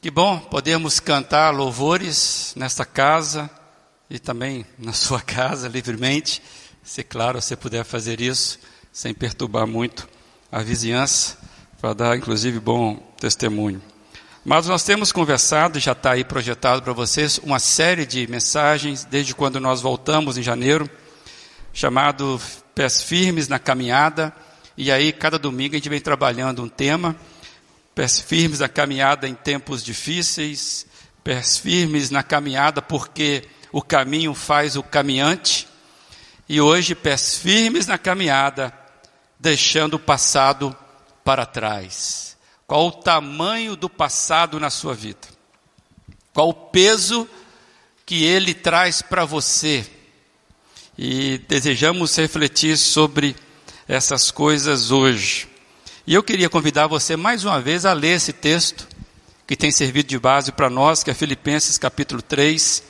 Que bom podermos cantar louvores nesta casa e também na sua casa livremente, se claro você puder fazer isso sem perturbar muito a vizinhança, para dar inclusive bom testemunho. Mas nós temos conversado, já está aí projetado para vocês, uma série de mensagens desde quando nós voltamos em janeiro, chamado Pés Firmes na Caminhada, e aí cada domingo a gente vem trabalhando um tema pés firmes na caminhada em tempos difíceis, pés firmes na caminhada porque o caminho faz o caminhante, e hoje pés firmes na caminhada, deixando o passado para trás. Qual o tamanho do passado na sua vida? Qual o peso que ele traz para você? E desejamos refletir sobre essas coisas hoje. E eu queria convidar você mais uma vez a ler esse texto que tem servido de base para nós, que é Filipenses capítulo 3.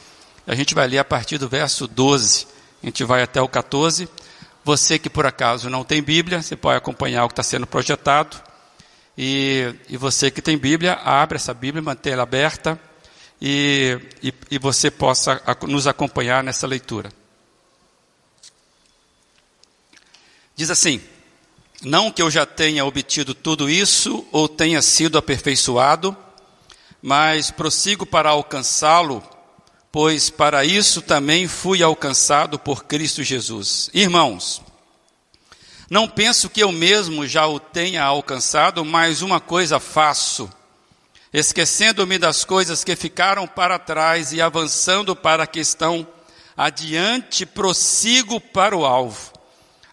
A gente vai ler a partir do verso 12. A gente vai até o 14. Você que por acaso não tem Bíblia, você pode acompanhar o que está sendo projetado. E, e você que tem Bíblia, abre essa Bíblia, mantenha ela aberta e, e, e você possa nos acompanhar nessa leitura. Diz assim: não que eu já tenha obtido tudo isso ou tenha sido aperfeiçoado, mas prossigo para alcançá-lo, pois para isso também fui alcançado por Cristo Jesus. Irmãos, não penso que eu mesmo já o tenha alcançado, mas uma coisa faço, esquecendo-me das coisas que ficaram para trás e avançando para a que estão adiante, prossigo para o alvo,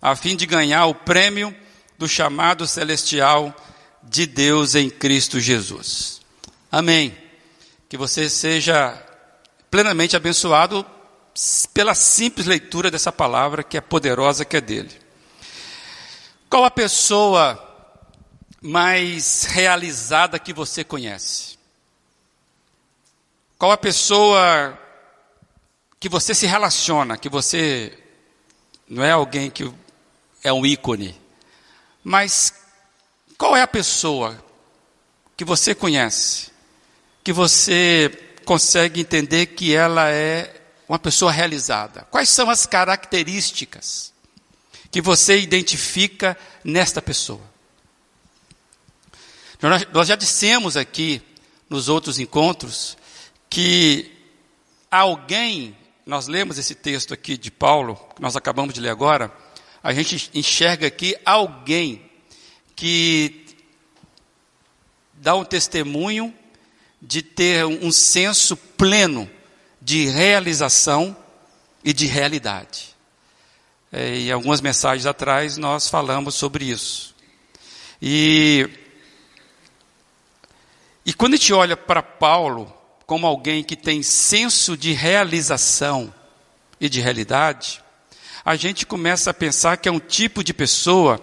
a fim de ganhar o prêmio do chamado celestial de Deus em Cristo Jesus. Amém. Que você seja plenamente abençoado pela simples leitura dessa palavra que é poderosa que é dele. Qual a pessoa mais realizada que você conhece? Qual a pessoa que você se relaciona, que você não é alguém que é um ícone, mas qual é a pessoa que você conhece, que você consegue entender que ela é uma pessoa realizada? Quais são as características que você identifica nesta pessoa? Nós já dissemos aqui nos outros encontros que alguém, nós lemos esse texto aqui de Paulo, que nós acabamos de ler agora, a gente enxerga aqui alguém que dá um testemunho de ter um senso pleno de realização e de realidade. É, e algumas mensagens atrás nós falamos sobre isso. E, e quando a gente olha para Paulo como alguém que tem senso de realização e de realidade, a gente começa a pensar que é um tipo de pessoa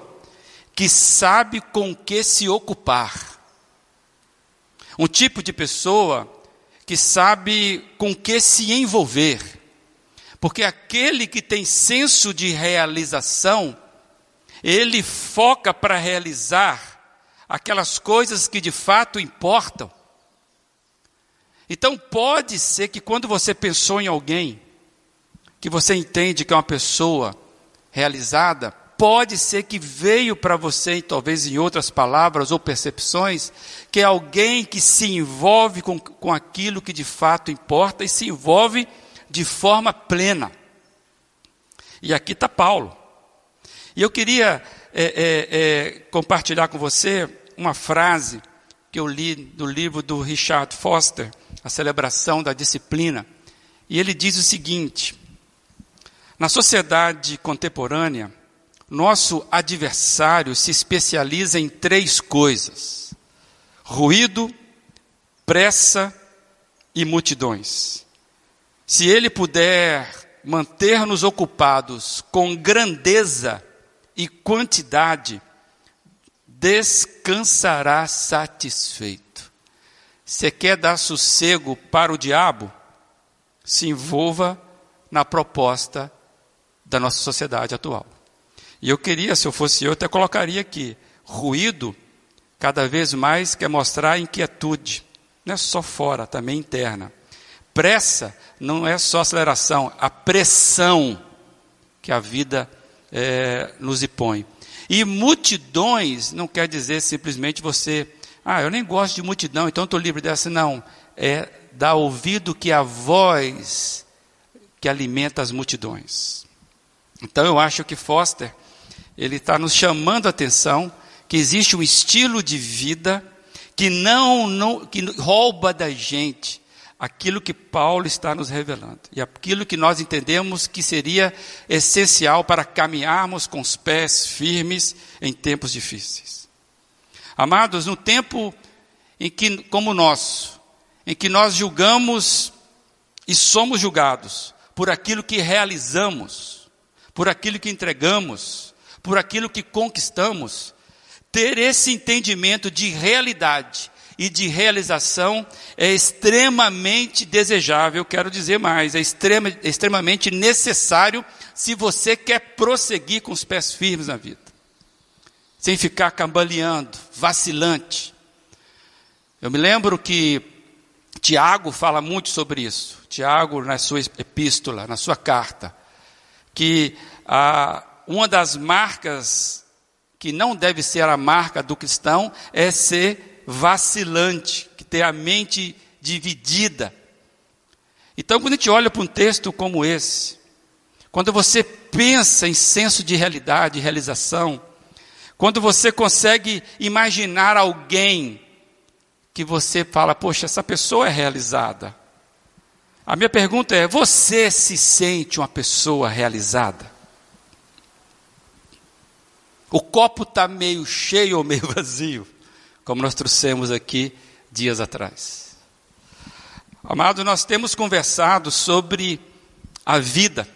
que sabe com que se ocupar. Um tipo de pessoa que sabe com que se envolver. Porque aquele que tem senso de realização, ele foca para realizar aquelas coisas que de fato importam. Então pode ser que quando você pensou em alguém, que você entende que é uma pessoa realizada, pode ser que veio para você, talvez em outras palavras ou percepções, que é alguém que se envolve com, com aquilo que de fato importa e se envolve de forma plena. E aqui está Paulo. E eu queria é, é, é, compartilhar com você uma frase que eu li no livro do Richard Foster, A Celebração da Disciplina. E ele diz o seguinte: na sociedade contemporânea, nosso adversário se especializa em três coisas: ruído, pressa e multidões. Se ele puder manter-nos ocupados com grandeza e quantidade, descansará satisfeito. Você quer dar sossego para o diabo? Se envolva na proposta da nossa sociedade atual. E eu queria, se eu fosse eu, até colocaria aqui: ruído cada vez mais quer mostrar inquietude, Não é só fora, também interna. Pressa não é só aceleração, a pressão que a vida é, nos impõe. E multidões não quer dizer simplesmente você, ah, eu nem gosto de multidão, então estou livre dessa. Não, é dar ouvido que a voz que alimenta as multidões. Então eu acho que Foster, ele está nos chamando a atenção que existe um estilo de vida que não, não que rouba da gente aquilo que Paulo está nos revelando e aquilo que nós entendemos que seria essencial para caminharmos com os pés firmes em tempos difíceis. Amados, no tempo em que, como nosso, em que nós julgamos e somos julgados por aquilo que realizamos, por aquilo que entregamos, por aquilo que conquistamos, ter esse entendimento de realidade e de realização é extremamente desejável, quero dizer mais, é extrema, extremamente necessário se você quer prosseguir com os pés firmes na vida, sem ficar cambaleando, vacilante. Eu me lembro que Tiago fala muito sobre isso. Tiago, na sua epístola, na sua carta, que ah, uma das marcas que não deve ser a marca do cristão é ser vacilante, que ter a mente dividida. Então, quando a gente olha para um texto como esse, quando você pensa em senso de realidade, realização, quando você consegue imaginar alguém que você fala, poxa, essa pessoa é realizada. A minha pergunta é: você se sente uma pessoa realizada? O copo está meio cheio ou meio vazio, como nós trouxemos aqui dias atrás. Amado, nós temos conversado sobre a vida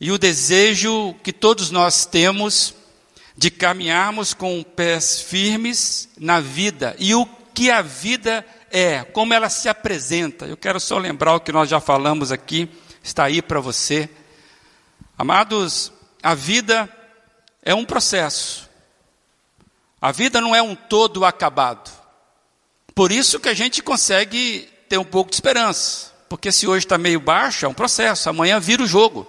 e o desejo que todos nós temos de caminharmos com pés firmes na vida e o que a vida é, como ela se apresenta. Eu quero só lembrar o que nós já falamos aqui, está aí para você. Amados, a vida é um processo. A vida não é um todo acabado. Por isso que a gente consegue ter um pouco de esperança. Porque se hoje está meio baixo, é um processo, amanhã vira o jogo.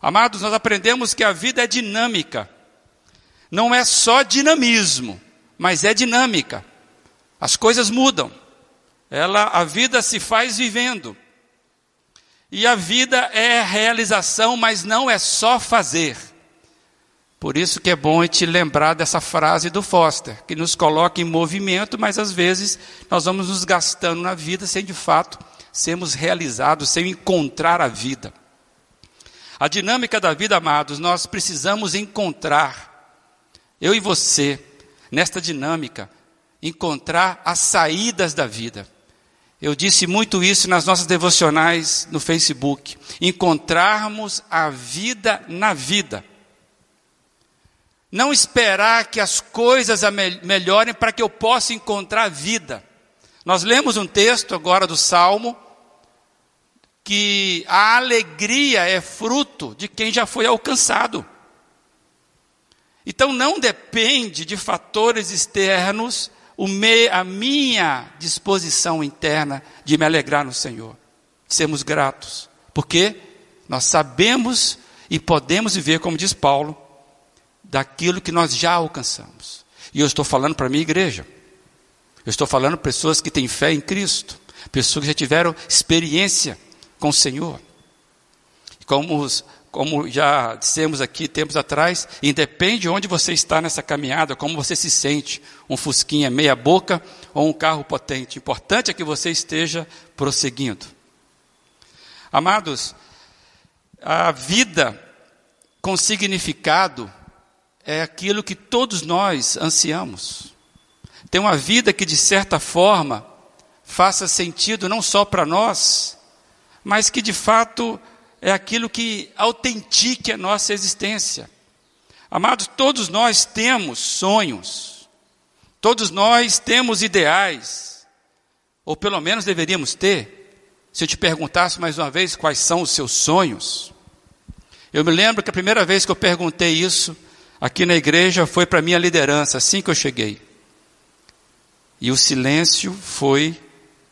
Amados, nós aprendemos que a vida é dinâmica. Não é só dinamismo, mas é dinâmica. As coisas mudam. Ela, a vida se faz vivendo. E a vida é realização, mas não é só fazer. Por isso que é bom te lembrar dessa frase do Foster, que nos coloca em movimento, mas às vezes nós vamos nos gastando na vida sem de fato sermos realizados, sem encontrar a vida. A dinâmica da vida, amados, nós precisamos encontrar, eu e você, nesta dinâmica, encontrar as saídas da vida. Eu disse muito isso nas nossas devocionais no Facebook. Encontrarmos a vida na vida. Não esperar que as coisas melhorem para que eu possa encontrar vida. Nós lemos um texto agora do Salmo que a alegria é fruto de quem já foi alcançado. Então não depende de fatores externos a minha disposição interna de me alegrar no Senhor, de sermos gratos, porque nós sabemos e podemos viver, como diz Paulo, daquilo que nós já alcançamos. E eu estou falando para a minha igreja. Eu estou falando para pessoas que têm fé em Cristo, pessoas que já tiveram experiência com o Senhor. Como, como já dissemos aqui tempos atrás, independe de onde você está nessa caminhada, como você se sente, um fusquinha meia boca ou um carro potente. Importante é que você esteja prosseguindo. Amados, a vida com significado é aquilo que todos nós ansiamos. Ter uma vida que, de certa forma, faça sentido não só para nós, mas que de fato é aquilo que autentique a nossa existência. Amados, todos nós temos sonhos, todos nós temos ideais, ou pelo menos deveríamos ter. Se eu te perguntasse mais uma vez quais são os seus sonhos, eu me lembro que a primeira vez que eu perguntei isso, aqui na igreja foi para minha liderança, assim que eu cheguei. E o silêncio foi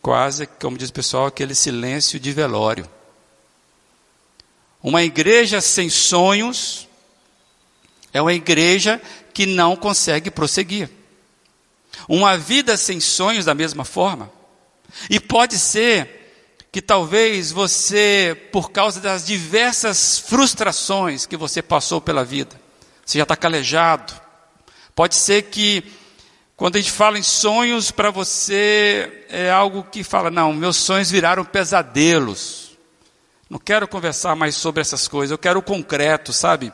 quase, como diz o pessoal, aquele silêncio de velório. Uma igreja sem sonhos é uma igreja que não consegue prosseguir. Uma vida sem sonhos, da mesma forma. E pode ser que talvez você, por causa das diversas frustrações que você passou pela vida, você já está calejado. Pode ser que, quando a gente fala em sonhos, para você é algo que fala: não, meus sonhos viraram pesadelos. Não quero conversar mais sobre essas coisas, eu quero o concreto, sabe?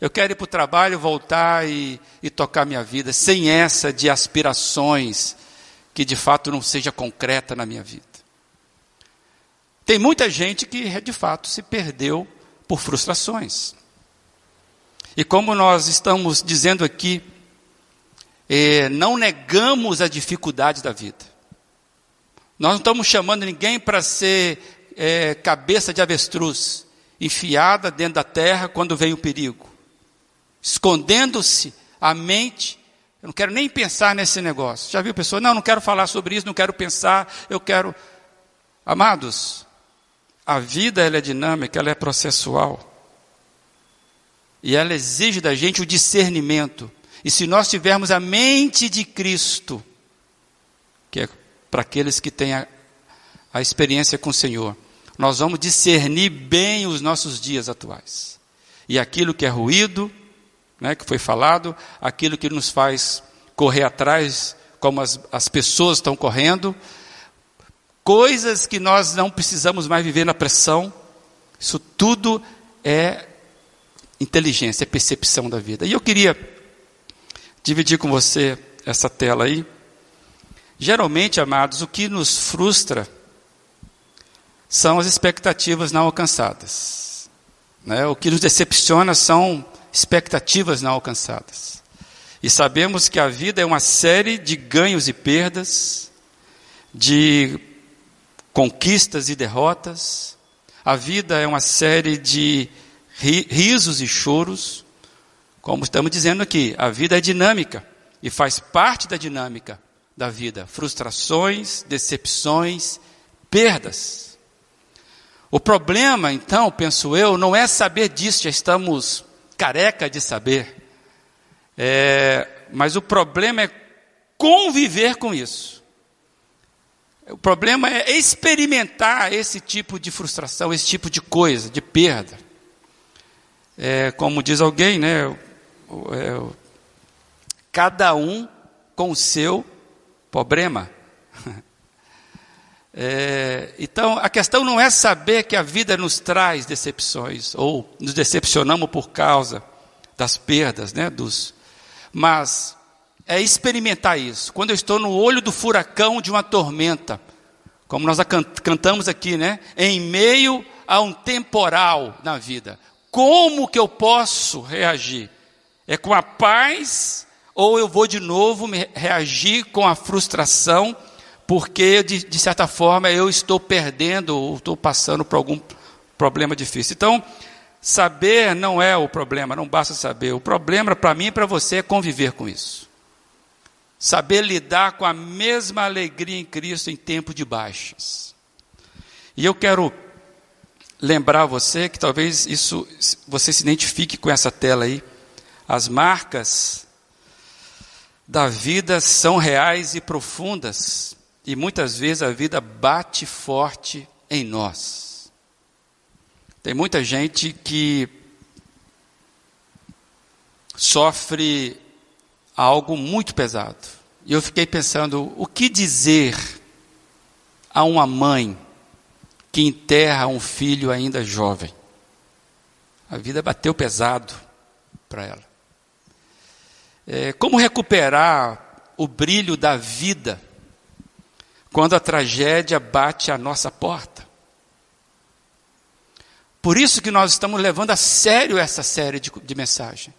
Eu quero ir para o trabalho, voltar e, e tocar minha vida, sem essa de aspirações que de fato não seja concreta na minha vida. Tem muita gente que de fato se perdeu por frustrações. E como nós estamos dizendo aqui, eh, não negamos a dificuldade da vida. Nós não estamos chamando ninguém para ser eh, cabeça de avestruz, enfiada dentro da terra quando vem o perigo escondendo-se a mente. Eu não quero nem pensar nesse negócio. Já viu pessoa? Não, não quero falar sobre isso, não quero pensar, eu quero. Amados, a vida ela é dinâmica, ela é processual. E ela exige da gente o discernimento. E se nós tivermos a mente de Cristo, que é para aqueles que têm a, a experiência com o Senhor, nós vamos discernir bem os nossos dias atuais. E aquilo que é ruído, né, que foi falado, aquilo que nos faz correr atrás, como as, as pessoas estão correndo, coisas que nós não precisamos mais viver na pressão, isso tudo é inteligência, é percepção da vida. E eu queria dividir com você essa tela aí. Geralmente, amados, o que nos frustra são as expectativas não alcançadas. Né? O que nos decepciona são expectativas não alcançadas. E sabemos que a vida é uma série de ganhos e perdas, de conquistas e derrotas. A vida é uma série de risos e choros. Como estamos dizendo aqui, a vida é dinâmica e faz parte da dinâmica da vida. Frustrações, decepções, perdas. O problema, então, penso eu, não é saber disso, já estamos careca de saber. É, mas o problema é conviver com isso. O problema é experimentar esse tipo de frustração, esse tipo de coisa, de perda. É, como diz alguém, né? É, cada um com o seu problema. É, então, a questão não é saber que a vida nos traz decepções, ou nos decepcionamos por causa das perdas, né, dos, mas é experimentar isso. Quando eu estou no olho do furacão de uma tormenta, como nós cantamos aqui, né, em meio a um temporal na vida, como que eu posso reagir? É com a paz ou eu vou de novo reagir com a frustração? Porque de, de certa forma eu estou perdendo ou estou passando por algum problema difícil. Então, saber não é o problema, não basta saber. O problema para mim e para você é conviver com isso. Saber lidar com a mesma alegria em Cristo em tempo de baixas. E eu quero lembrar você que talvez isso você se identifique com essa tela aí. As marcas da vida são reais e profundas. E muitas vezes a vida bate forte em nós. Tem muita gente que sofre algo muito pesado. E eu fiquei pensando, o que dizer a uma mãe que enterra um filho ainda jovem? A vida bateu pesado para ela. É, como recuperar o brilho da vida quando a tragédia bate à nossa porta. Por isso que nós estamos levando a sério essa série de, de mensagem.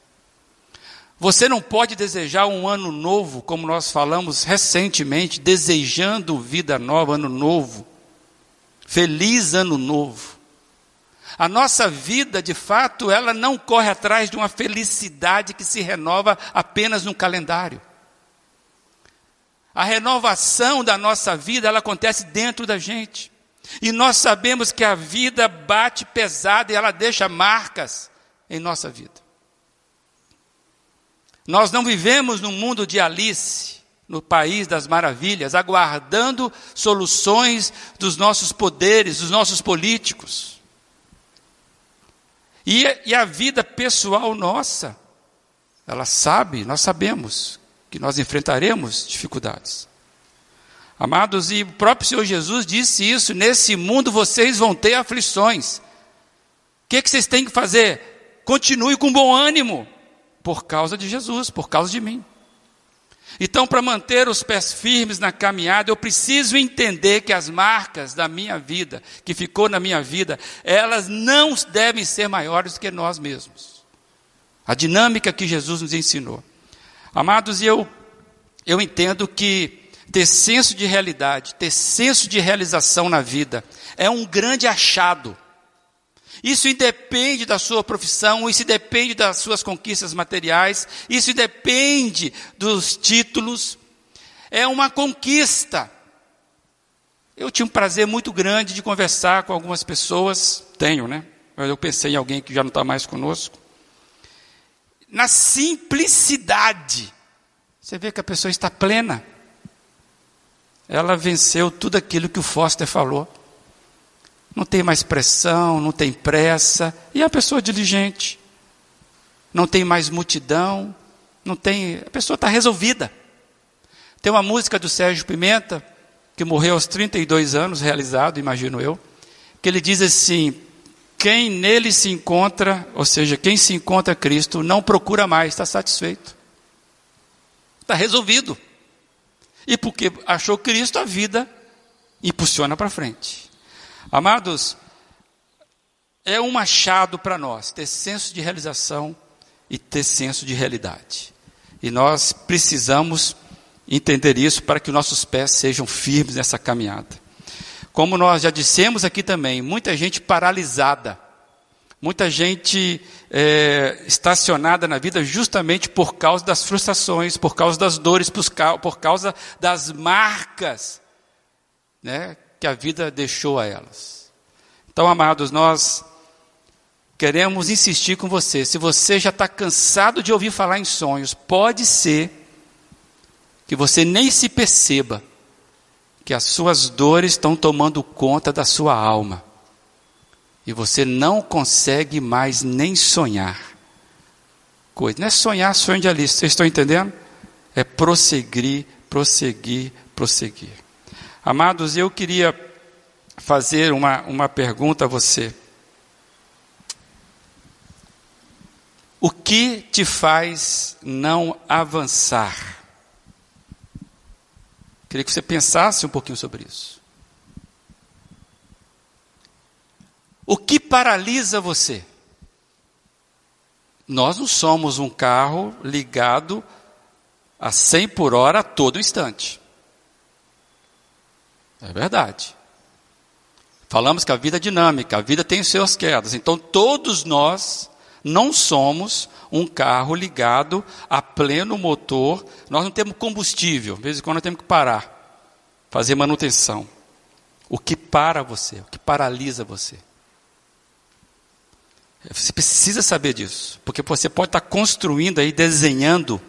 Você não pode desejar um ano novo, como nós falamos recentemente, desejando vida nova, ano novo. Feliz ano novo. A nossa vida, de fato, ela não corre atrás de uma felicidade que se renova apenas no calendário. A renovação da nossa vida, ela acontece dentro da gente. E nós sabemos que a vida bate pesada e ela deixa marcas em nossa vida. Nós não vivemos num mundo de Alice, no país das maravilhas, aguardando soluções dos nossos poderes, dos nossos políticos. E, e a vida pessoal nossa, ela sabe, nós sabemos que nós enfrentaremos dificuldades. Amados, e o próprio Senhor Jesus disse isso: nesse mundo vocês vão ter aflições. O que, que vocês têm que fazer? Continue com bom ânimo, por causa de Jesus, por causa de mim. Então, para manter os pés firmes na caminhada, eu preciso entender que as marcas da minha vida, que ficou na minha vida, elas não devem ser maiores do que nós mesmos. A dinâmica que Jesus nos ensinou. Amados, eu, eu entendo que ter senso de realidade, ter senso de realização na vida, é um grande achado. Isso independe da sua profissão, isso depende das suas conquistas materiais, isso depende dos títulos. É uma conquista. Eu tinha um prazer muito grande de conversar com algumas pessoas, tenho, né? Eu pensei em alguém que já não está mais conosco na simplicidade, você vê que a pessoa está plena. Ela venceu tudo aquilo que o Foster falou. Não tem mais pressão, não tem pressa, e é a pessoa diligente. Não tem mais multidão, não tem, a pessoa está resolvida. Tem uma música do Sérgio Pimenta, que morreu aos 32 anos, realizado, imagino eu, que ele diz assim: quem nele se encontra, ou seja, quem se encontra Cristo, não procura mais, está satisfeito. Está resolvido. E porque achou Cristo, a vida impulsiona para frente. Amados, é um machado para nós ter senso de realização e ter senso de realidade. E nós precisamos entender isso para que nossos pés sejam firmes nessa caminhada. Como nós já dissemos aqui também, muita gente paralisada, muita gente é, estacionada na vida justamente por causa das frustrações, por causa das dores, por causa das marcas né, que a vida deixou a elas. Então, amados, nós queremos insistir com você. Se você já está cansado de ouvir falar em sonhos, pode ser que você nem se perceba que as suas dores estão tomando conta da sua alma. E você não consegue mais nem sonhar. Coisa. Não é sonhar sonho de Alice, vocês estão entendendo? É prosseguir, prosseguir, prosseguir. Amados, eu queria fazer uma, uma pergunta a você. O que te faz não avançar? Queria que você pensasse um pouquinho sobre isso. O que paralisa você? Nós não somos um carro ligado a 100 por hora a todo instante. É verdade. Falamos que a vida é dinâmica, a vida tem suas quedas. Então todos nós não somos um carro ligado a pleno motor. Nós não temos combustível, de vez em quando nós temos que parar, fazer manutenção. O que para você, o que paralisa você? Você precisa saber disso, porque você pode estar construindo aí, desenhando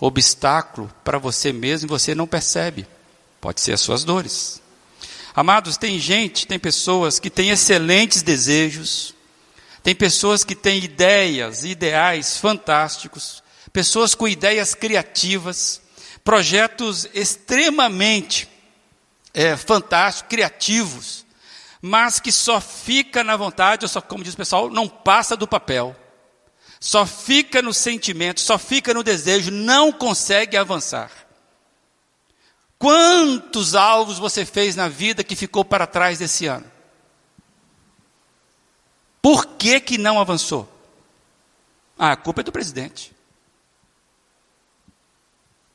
obstáculo para você mesmo e você não percebe. Pode ser as suas dores. Amados, tem gente, tem pessoas que têm excelentes desejos, tem pessoas que têm ideias, ideais fantásticos, pessoas com ideias criativas, projetos extremamente é, fantásticos, criativos, mas que só fica na vontade, ou só, como diz o pessoal, não passa do papel. Só fica no sentimento, só fica no desejo, não consegue avançar. Quantos alvos você fez na vida que ficou para trás desse ano? Por que, que não avançou? Ah, a culpa é do presidente.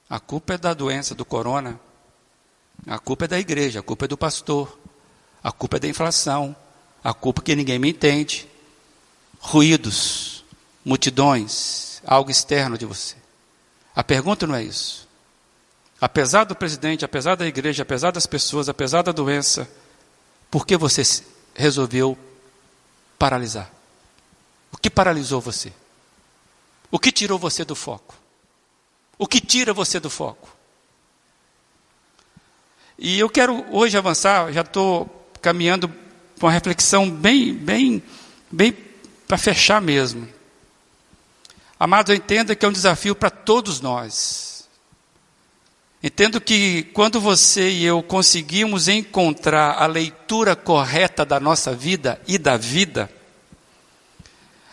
A culpa é da doença, do corona. A culpa é da igreja, a culpa é do pastor. A culpa é da inflação. A culpa é que ninguém me entende. Ruídos, multidões, algo externo de você. A pergunta não é isso. Apesar do presidente, apesar da igreja, apesar das pessoas, apesar da doença, por que você resolveu paralisar? O que paralisou você? O que tirou você do foco? O que tira você do foco? E eu quero hoje avançar, já estou caminhando para uma reflexão bem, bem, bem para fechar mesmo. Amado, entenda que é um desafio para todos nós. Entendo que quando você e eu conseguimos encontrar a leitura correta da nossa vida e da vida,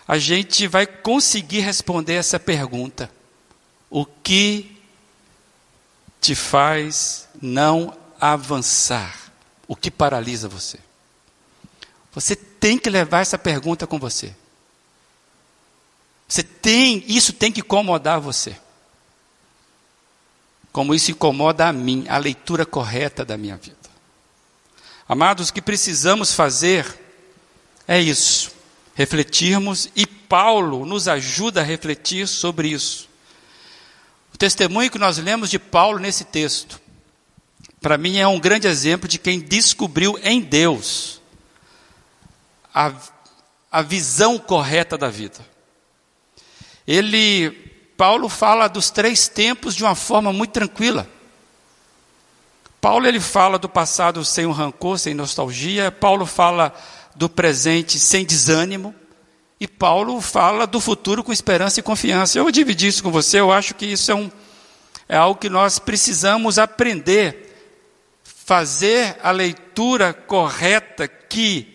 a gente vai conseguir responder essa pergunta: o que te faz não avançar? O que paralisa você? Você tem que levar essa pergunta com você. Você tem, isso tem que incomodar você. Como isso incomoda a mim, a leitura correta da minha vida. Amados, o que precisamos fazer é isso refletirmos e Paulo nos ajuda a refletir sobre isso. O testemunho que nós lemos de Paulo nesse texto, para mim é um grande exemplo de quem descobriu em Deus a, a visão correta da vida. Ele, Paulo fala dos três tempos de uma forma muito tranquila. Paulo ele fala do passado sem um rancor, sem nostalgia. Paulo fala do presente sem desânimo. E Paulo fala do futuro com esperança e confiança. Eu vou dividir isso com você, eu acho que isso é, um, é algo que nós precisamos aprender. Fazer a leitura correta que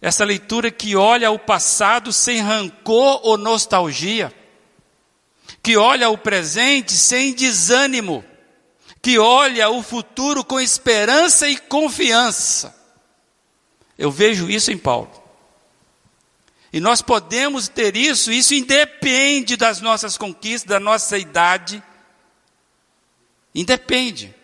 essa leitura que olha o passado sem rancor ou nostalgia, que olha o presente sem desânimo, que olha o futuro com esperança e confiança. Eu vejo isso em Paulo. E nós podemos ter isso, isso independe das nossas conquistas, da nossa idade. Independe.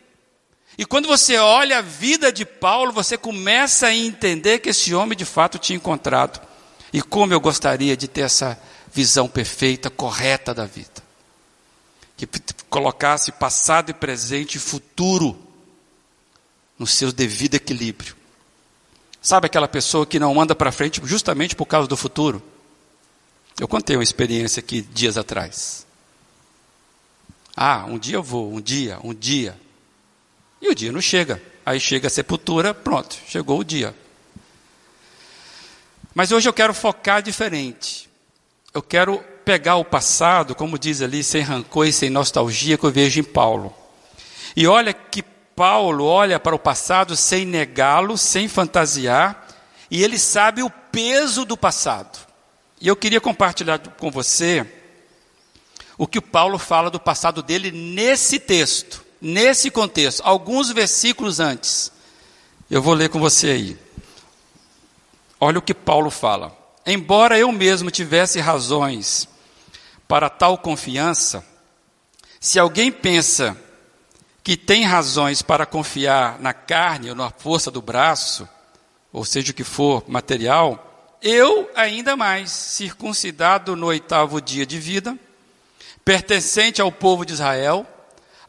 E quando você olha a vida de Paulo, você começa a entender que esse homem de fato tinha encontrado. E como eu gostaria de ter essa visão perfeita, correta da vida. Que colocasse passado e presente e futuro no seu devido equilíbrio. Sabe aquela pessoa que não anda para frente justamente por causa do futuro? Eu contei uma experiência aqui dias atrás. Ah, um dia eu vou, um dia, um dia. E o dia não chega. Aí chega a sepultura, pronto, chegou o dia. Mas hoje eu quero focar diferente. Eu quero pegar o passado, como diz ali, sem rancor e sem nostalgia, que eu vejo em Paulo. E olha que Paulo olha para o passado sem negá-lo, sem fantasiar, e ele sabe o peso do passado. E eu queria compartilhar com você o que o Paulo fala do passado dele nesse texto, nesse contexto, alguns versículos antes. Eu vou ler com você aí. Olha o que Paulo fala. Embora eu mesmo tivesse razões para tal confiança, se alguém pensa que tem razões para confiar na carne ou na força do braço, ou seja o que for material, eu ainda mais, circuncidado no oitavo dia de vida, pertencente ao povo de Israel,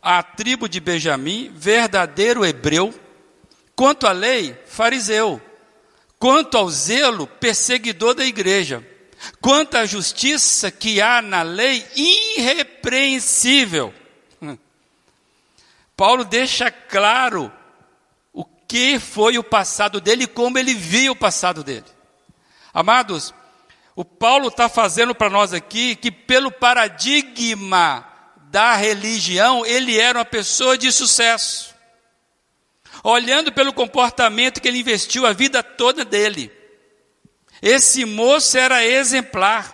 à tribo de Benjamim, verdadeiro hebreu, quanto à lei, fariseu, quanto ao zelo, perseguidor da igreja, quanto à justiça que há na lei, irrepreensível. Paulo deixa claro o que foi o passado dele e como ele viu o passado dele. Amados, o Paulo está fazendo para nós aqui que, pelo paradigma da religião, ele era uma pessoa de sucesso. Olhando pelo comportamento que ele investiu a vida toda dele. Esse moço era exemplar.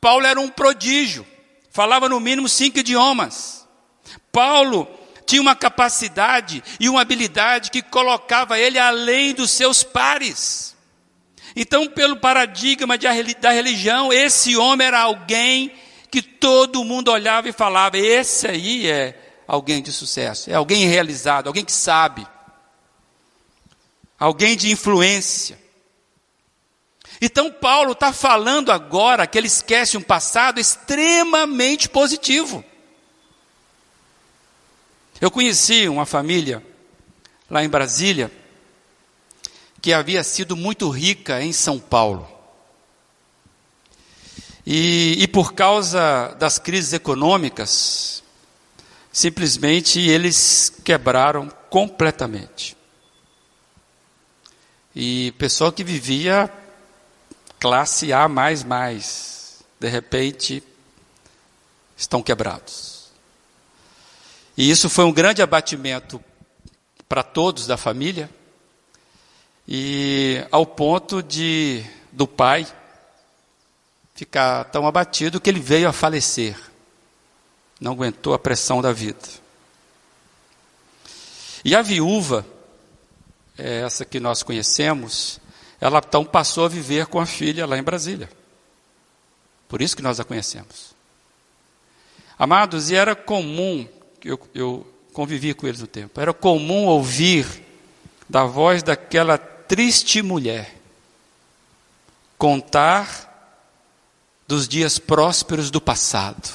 Paulo era um prodígio. Falava no mínimo cinco idiomas. Paulo tinha uma capacidade e uma habilidade que colocava ele além dos seus pares. Então, pelo paradigma de, da religião, esse homem era alguém que todo mundo olhava e falava: esse aí é alguém de sucesso, é alguém realizado, alguém que sabe, alguém de influência. Então, Paulo está falando agora que ele esquece um passado extremamente positivo. Eu conheci uma família lá em Brasília que havia sido muito rica em São Paulo. E, e por causa das crises econômicas, simplesmente eles quebraram completamente. E pessoal que vivia classe A, de repente estão quebrados. E isso foi um grande abatimento para todos da família, e ao ponto de do pai ficar tão abatido que ele veio a falecer. Não aguentou a pressão da vida. E a viúva, é essa que nós conhecemos, ela então passou a viver com a filha lá em Brasília. Por isso que nós a conhecemos. Amados, e era comum, eu, eu convivi com eles no tempo, era comum ouvir da voz daquela triste mulher contar dos dias prósperos do passado.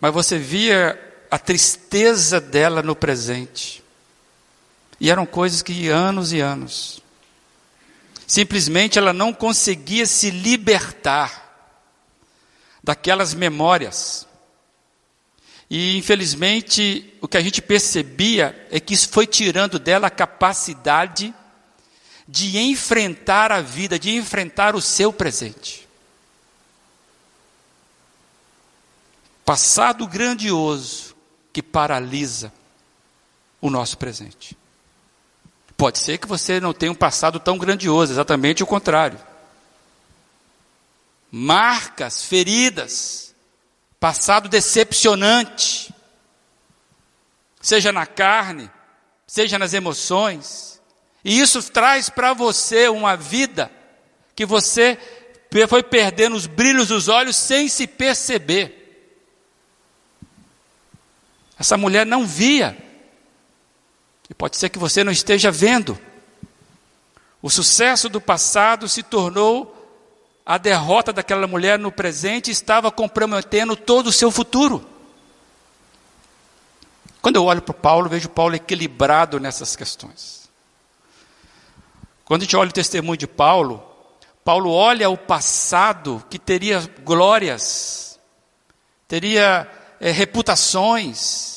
Mas você via a tristeza dela no presente. E eram coisas que anos e anos. Simplesmente ela não conseguia se libertar daquelas memórias. E infelizmente o que a gente percebia é que isso foi tirando dela a capacidade de enfrentar a vida, de enfrentar o seu presente. Passado grandioso que paralisa o nosso presente. Pode ser que você não tenha um passado tão grandioso, exatamente o contrário. Marcas, feridas, passado decepcionante, seja na carne, seja nas emoções, e isso traz para você uma vida que você foi perdendo os brilhos dos olhos sem se perceber. Essa mulher não via e pode ser que você não esteja vendo. O sucesso do passado se tornou a derrota daquela mulher no presente estava comprometendo todo o seu futuro. Quando eu olho para Paulo, vejo Paulo equilibrado nessas questões. Quando a gente olha o testemunho de Paulo, Paulo olha o passado que teria glórias, teria é, reputações,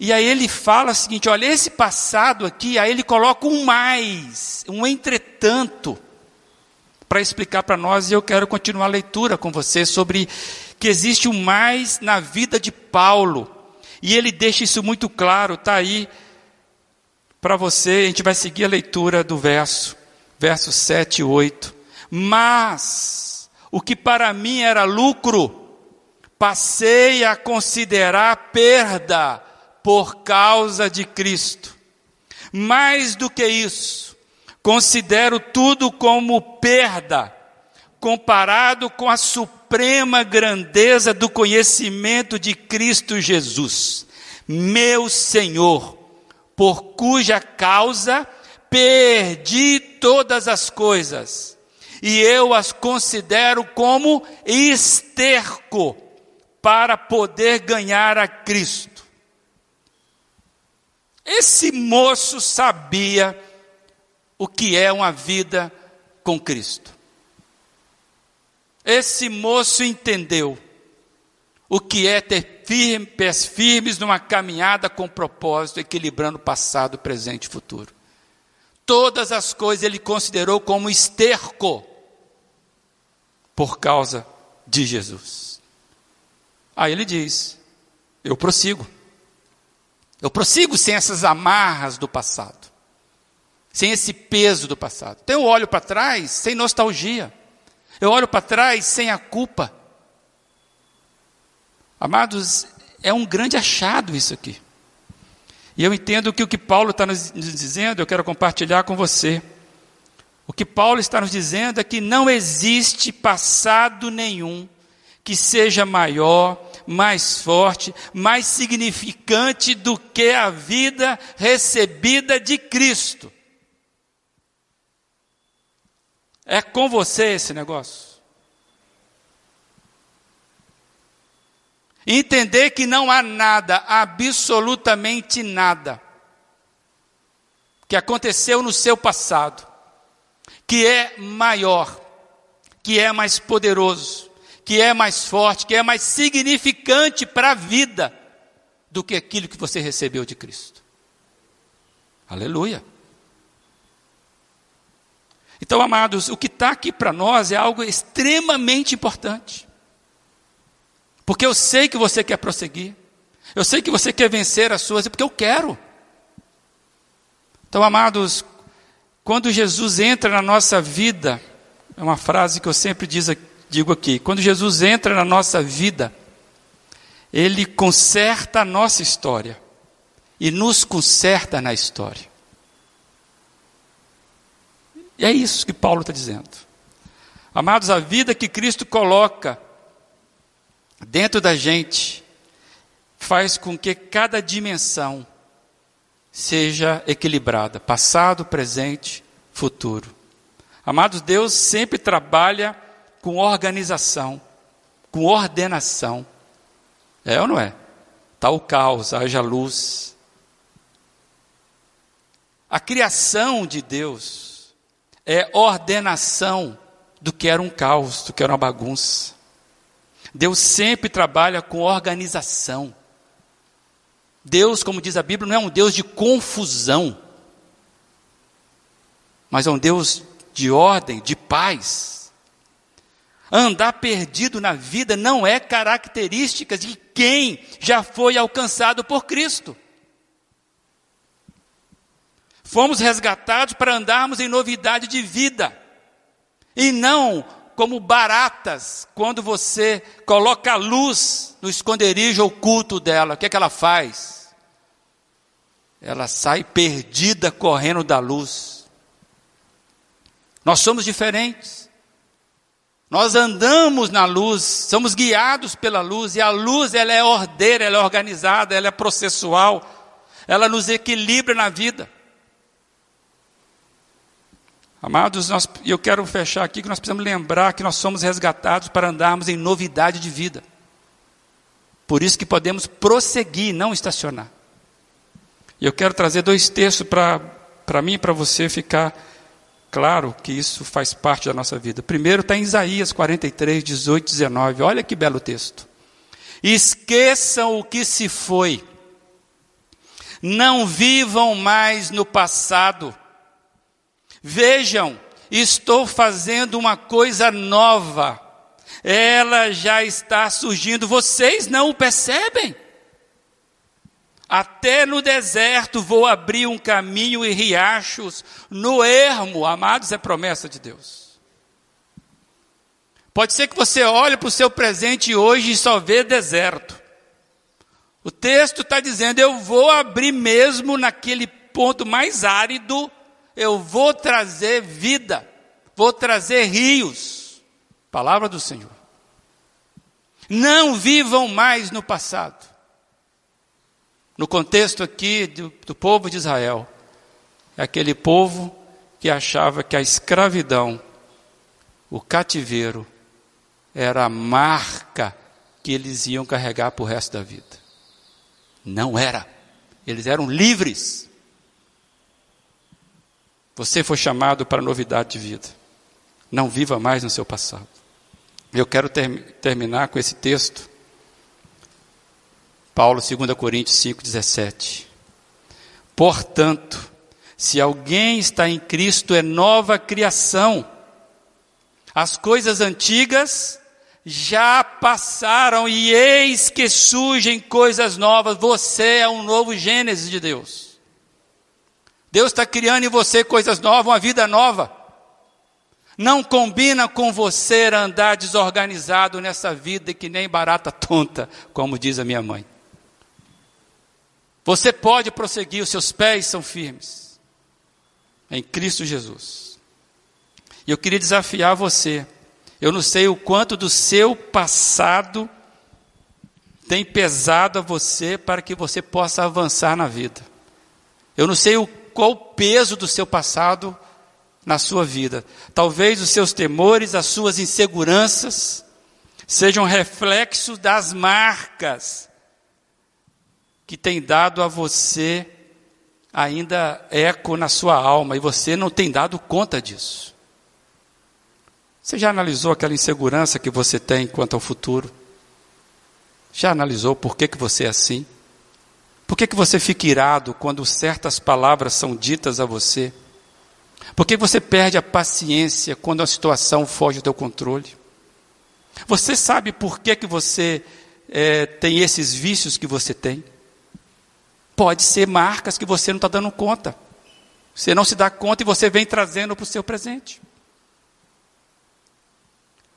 e aí ele fala o seguinte: olha, esse passado aqui, aí ele coloca um mais, um entretanto, para explicar para nós, e eu quero continuar a leitura com você sobre que existe um mais na vida de Paulo. E ele deixa isso muito claro, está aí para você, a gente vai seguir a leitura do verso, versos 7 e 8. Mas, o que para mim era lucro, passei a considerar perda por causa de Cristo. Mais do que isso, considero tudo como perda, comparado com a suprema grandeza do conhecimento de Cristo Jesus, meu Senhor, por cuja causa perdi todas as coisas, e eu as considero como esterco para poder ganhar a Cristo esse moço sabia o que é uma vida com Cristo. Esse moço entendeu o que é ter firme, pés firmes numa caminhada com propósito, equilibrando passado, presente e futuro. Todas as coisas ele considerou como esterco por causa de Jesus. Aí ele diz: Eu prossigo. Eu prossigo sem essas amarras do passado, sem esse peso do passado. Então eu olho para trás sem nostalgia, eu olho para trás sem a culpa. Amados, é um grande achado isso aqui. E eu entendo que o que Paulo está nos dizendo, eu quero compartilhar com você. O que Paulo está nos dizendo é que não existe passado nenhum que seja maior mais forte, mais significante do que a vida recebida de Cristo. É com você esse negócio. Entender que não há nada, absolutamente nada, que aconteceu no seu passado, que é maior, que é mais poderoso, que é mais forte, que é mais significante para a vida do que aquilo que você recebeu de Cristo. Aleluia. Então, amados, o que está aqui para nós é algo extremamente importante. Porque eu sei que você quer prosseguir. Eu sei que você quer vencer as suas, porque eu quero. Então, amados, quando Jesus entra na nossa vida, é uma frase que eu sempre digo aqui: quando Jesus entra na nossa vida, Ele conserta a nossa história e nos conserta na história. E é isso que Paulo está dizendo. Amados, a vida que Cristo coloca dentro da gente faz com que cada dimensão seja equilibrada passado, presente, futuro. Amados, Deus sempre trabalha com organização, com ordenação. É ou não é? Está o caos, haja luz. A criação de Deus é ordenação do que era um caos, do que era uma bagunça. Deus sempre trabalha com organização. Deus, como diz a Bíblia, não é um Deus de confusão, mas é um Deus de ordem, de paz. Andar perdido na vida não é característica de quem já foi alcançado por Cristo. Fomos resgatados para andarmos em novidade de vida, e não como baratas, quando você coloca a luz no esconderijo oculto dela, o que é que ela faz? Ela sai perdida correndo da luz. Nós somos diferentes. Nós andamos na luz, somos guiados pela luz, e a luz ela é ordeira, ela é organizada, ela é processual, ela nos equilibra na vida. Amados, nós, eu quero fechar aqui que nós precisamos lembrar que nós somos resgatados para andarmos em novidade de vida. Por isso que podemos prosseguir, não estacionar. E eu quero trazer dois textos para mim e para você ficar claro que isso faz parte da nossa vida. Primeiro está em Isaías 43, 18, 19. Olha que belo texto. Esqueçam o que se foi. Não vivam mais no passado Vejam, estou fazendo uma coisa nova. Ela já está surgindo, vocês não o percebem? Até no deserto vou abrir um caminho e riachos no ermo, amados, é promessa de Deus. Pode ser que você olhe para o seu presente hoje e só vê deserto. O texto está dizendo: eu vou abrir mesmo naquele ponto mais árido eu vou trazer vida, vou trazer rios. Palavra do Senhor. Não vivam mais no passado. No contexto aqui do, do povo de Israel, é aquele povo que achava que a escravidão, o cativeiro, era a marca que eles iam carregar para o resto da vida. Não era. Eles eram livres. Você foi chamado para novidade de vida. Não viva mais no seu passado. Eu quero ter, terminar com esse texto. Paulo, 2 Coríntios 5,17. Portanto, se alguém está em Cristo, é nova criação. As coisas antigas já passaram e eis que surgem coisas novas. Você é um novo Gênesis de Deus. Deus está criando em você coisas novas, uma vida nova. Não combina com você andar desorganizado nessa vida que nem barata tonta, como diz a minha mãe. Você pode prosseguir, os seus pés são firmes. Em Cristo Jesus. E eu queria desafiar você. Eu não sei o quanto do seu passado tem pesado a você para que você possa avançar na vida. Eu não sei o qual o peso do seu passado na sua vida. Talvez os seus temores, as suas inseguranças, sejam reflexos das marcas que tem dado a você ainda eco na sua alma e você não tem dado conta disso. Você já analisou aquela insegurança que você tem quanto ao futuro? Já analisou por que, que você é assim? Por que, que você fica irado quando certas palavras são ditas a você? Por que você perde a paciência quando a situação foge do teu controle? Você sabe por que, que você é, tem esses vícios que você tem? Pode ser marcas que você não está dando conta. Você não se dá conta e você vem trazendo para o seu presente.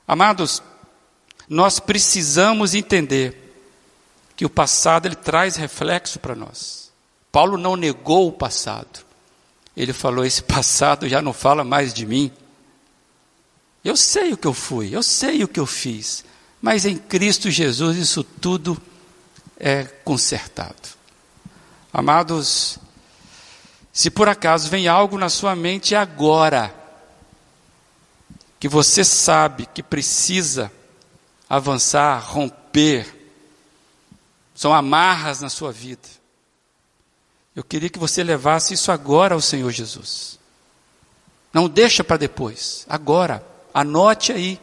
Amados, nós precisamos entender que o passado ele traz reflexo para nós. Paulo não negou o passado. Ele falou: esse passado já não fala mais de mim. Eu sei o que eu fui, eu sei o que eu fiz, mas em Cristo Jesus isso tudo é consertado. Amados, se por acaso vem algo na sua mente agora, que você sabe que precisa avançar, romper, são amarras na sua vida. Eu queria que você levasse isso agora ao Senhor Jesus. Não deixa para depois, agora. Anote aí.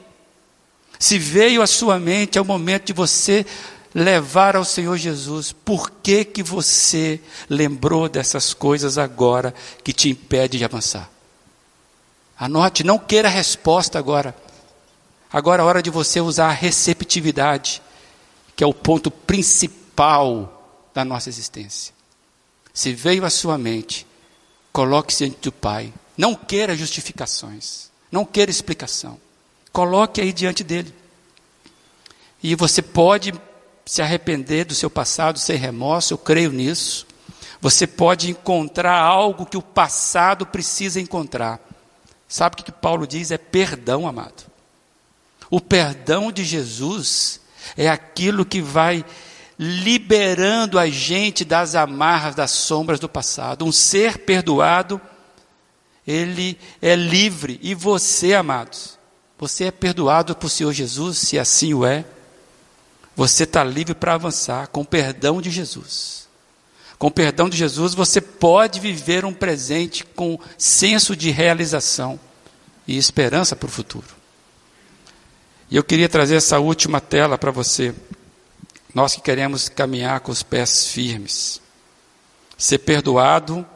Se veio à sua mente, é o momento de você levar ao Senhor Jesus. Por que que você lembrou dessas coisas agora que te impede de avançar? Anote, não queira resposta agora. Agora é hora de você usar a receptividade, que é o ponto principal da nossa existência. Se veio à sua mente, coloque-se diante do Pai. Não queira justificações. Não queira explicação. Coloque aí diante dele. E você pode se arrepender do seu passado sem remorso, eu creio nisso. Você pode encontrar algo que o passado precisa encontrar. Sabe o que Paulo diz? É perdão, amado. O perdão de Jesus é aquilo que vai liberando a gente das amarras, das sombras do passado. Um ser perdoado, ele é livre. E você, amados, você é perdoado por Senhor Jesus, se assim o é. Você está livre para avançar com o perdão de Jesus. Com o perdão de Jesus, você pode viver um presente com senso de realização e esperança para o futuro. E eu queria trazer essa última tela para você. Nós que queremos caminhar com os pés firmes. Ser perdoado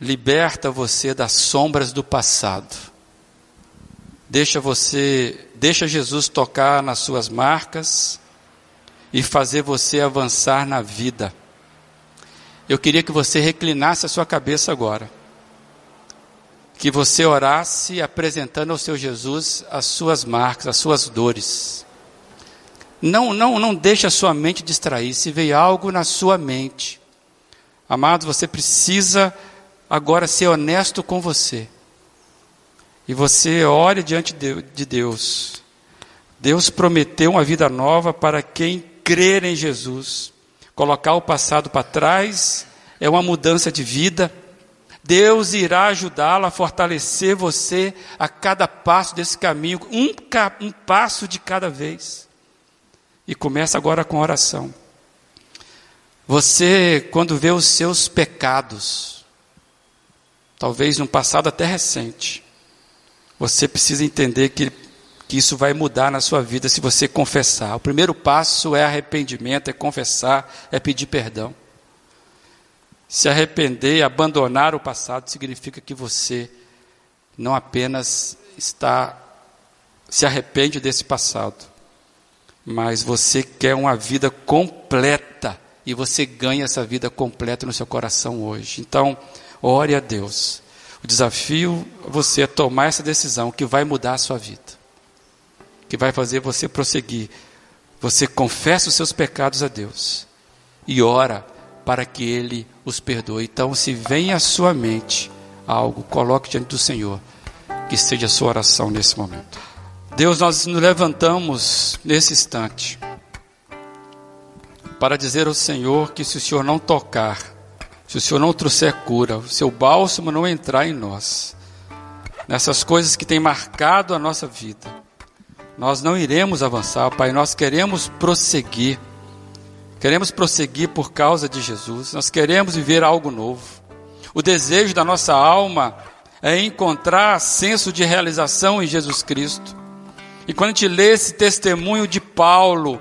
liberta você das sombras do passado. Deixa você, deixa Jesus tocar nas suas marcas e fazer você avançar na vida. Eu queria que você reclinasse a sua cabeça agora. Que você orasse apresentando ao seu Jesus as suas marcas, as suas dores. Não, não, não deixe a sua mente distrair. Se veio algo na sua mente, amado, você precisa agora ser honesto com você. E você ore diante de Deus. Deus prometeu uma vida nova para quem crer em Jesus. Colocar o passado para trás é uma mudança de vida. Deus irá ajudá-lo a fortalecer você a cada passo desse caminho, um, um passo de cada vez. E começa agora com oração. Você, quando vê os seus pecados, talvez num passado até recente, você precisa entender que, que isso vai mudar na sua vida se você confessar. O primeiro passo é arrependimento, é confessar, é pedir perdão. Se arrepender, abandonar o passado, significa que você não apenas está se arrepende desse passado, mas você quer uma vida completa e você ganha essa vida completa no seu coração hoje. Então, ore a Deus. O desafio é você é tomar essa decisão que vai mudar a sua vida, que vai fazer você prosseguir. Você confessa os seus pecados a Deus e ora para que Ele os perdoe. Então, se vem à sua mente algo, coloque diante do Senhor, que seja a sua oração nesse momento. Deus, nós nos levantamos nesse instante para dizer ao Senhor que se o Senhor não tocar, se o Senhor não trouxer cura, o seu bálsamo não entrar em nós, nessas coisas que têm marcado a nossa vida, nós não iremos avançar, Pai, nós queremos prosseguir. Queremos prosseguir por causa de Jesus, nós queremos viver algo novo. O desejo da nossa alma é encontrar senso de realização em Jesus Cristo. E quando a gente lê esse testemunho de Paulo,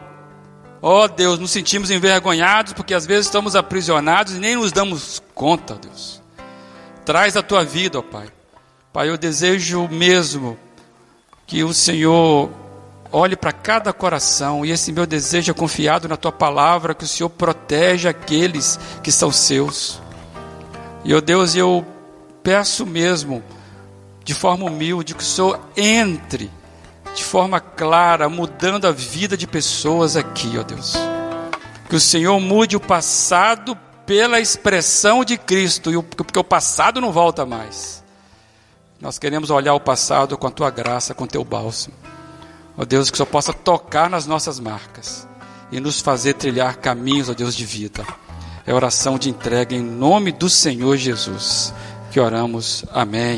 ó oh Deus, nos sentimos envergonhados porque às vezes estamos aprisionados e nem nos damos conta, Deus. Traz a tua vida, ó Pai. Pai, eu desejo mesmo que o Senhor olhe para cada coração, e esse meu desejo é confiado na tua palavra, que o Senhor protege aqueles que são seus. E, ó oh Deus, eu peço mesmo, de forma humilde, que o Senhor entre de forma clara, mudando a vida de pessoas aqui, ó Deus. Que o Senhor mude o passado pela expressão de Cristo, porque o passado não volta mais. Nós queremos olhar o passado com a tua graça, com o teu bálsamo. Ó Deus, que o Senhor possa tocar nas nossas marcas e nos fazer trilhar caminhos, ó Deus, de vida. É oração de entrega em nome do Senhor Jesus que oramos. Amém.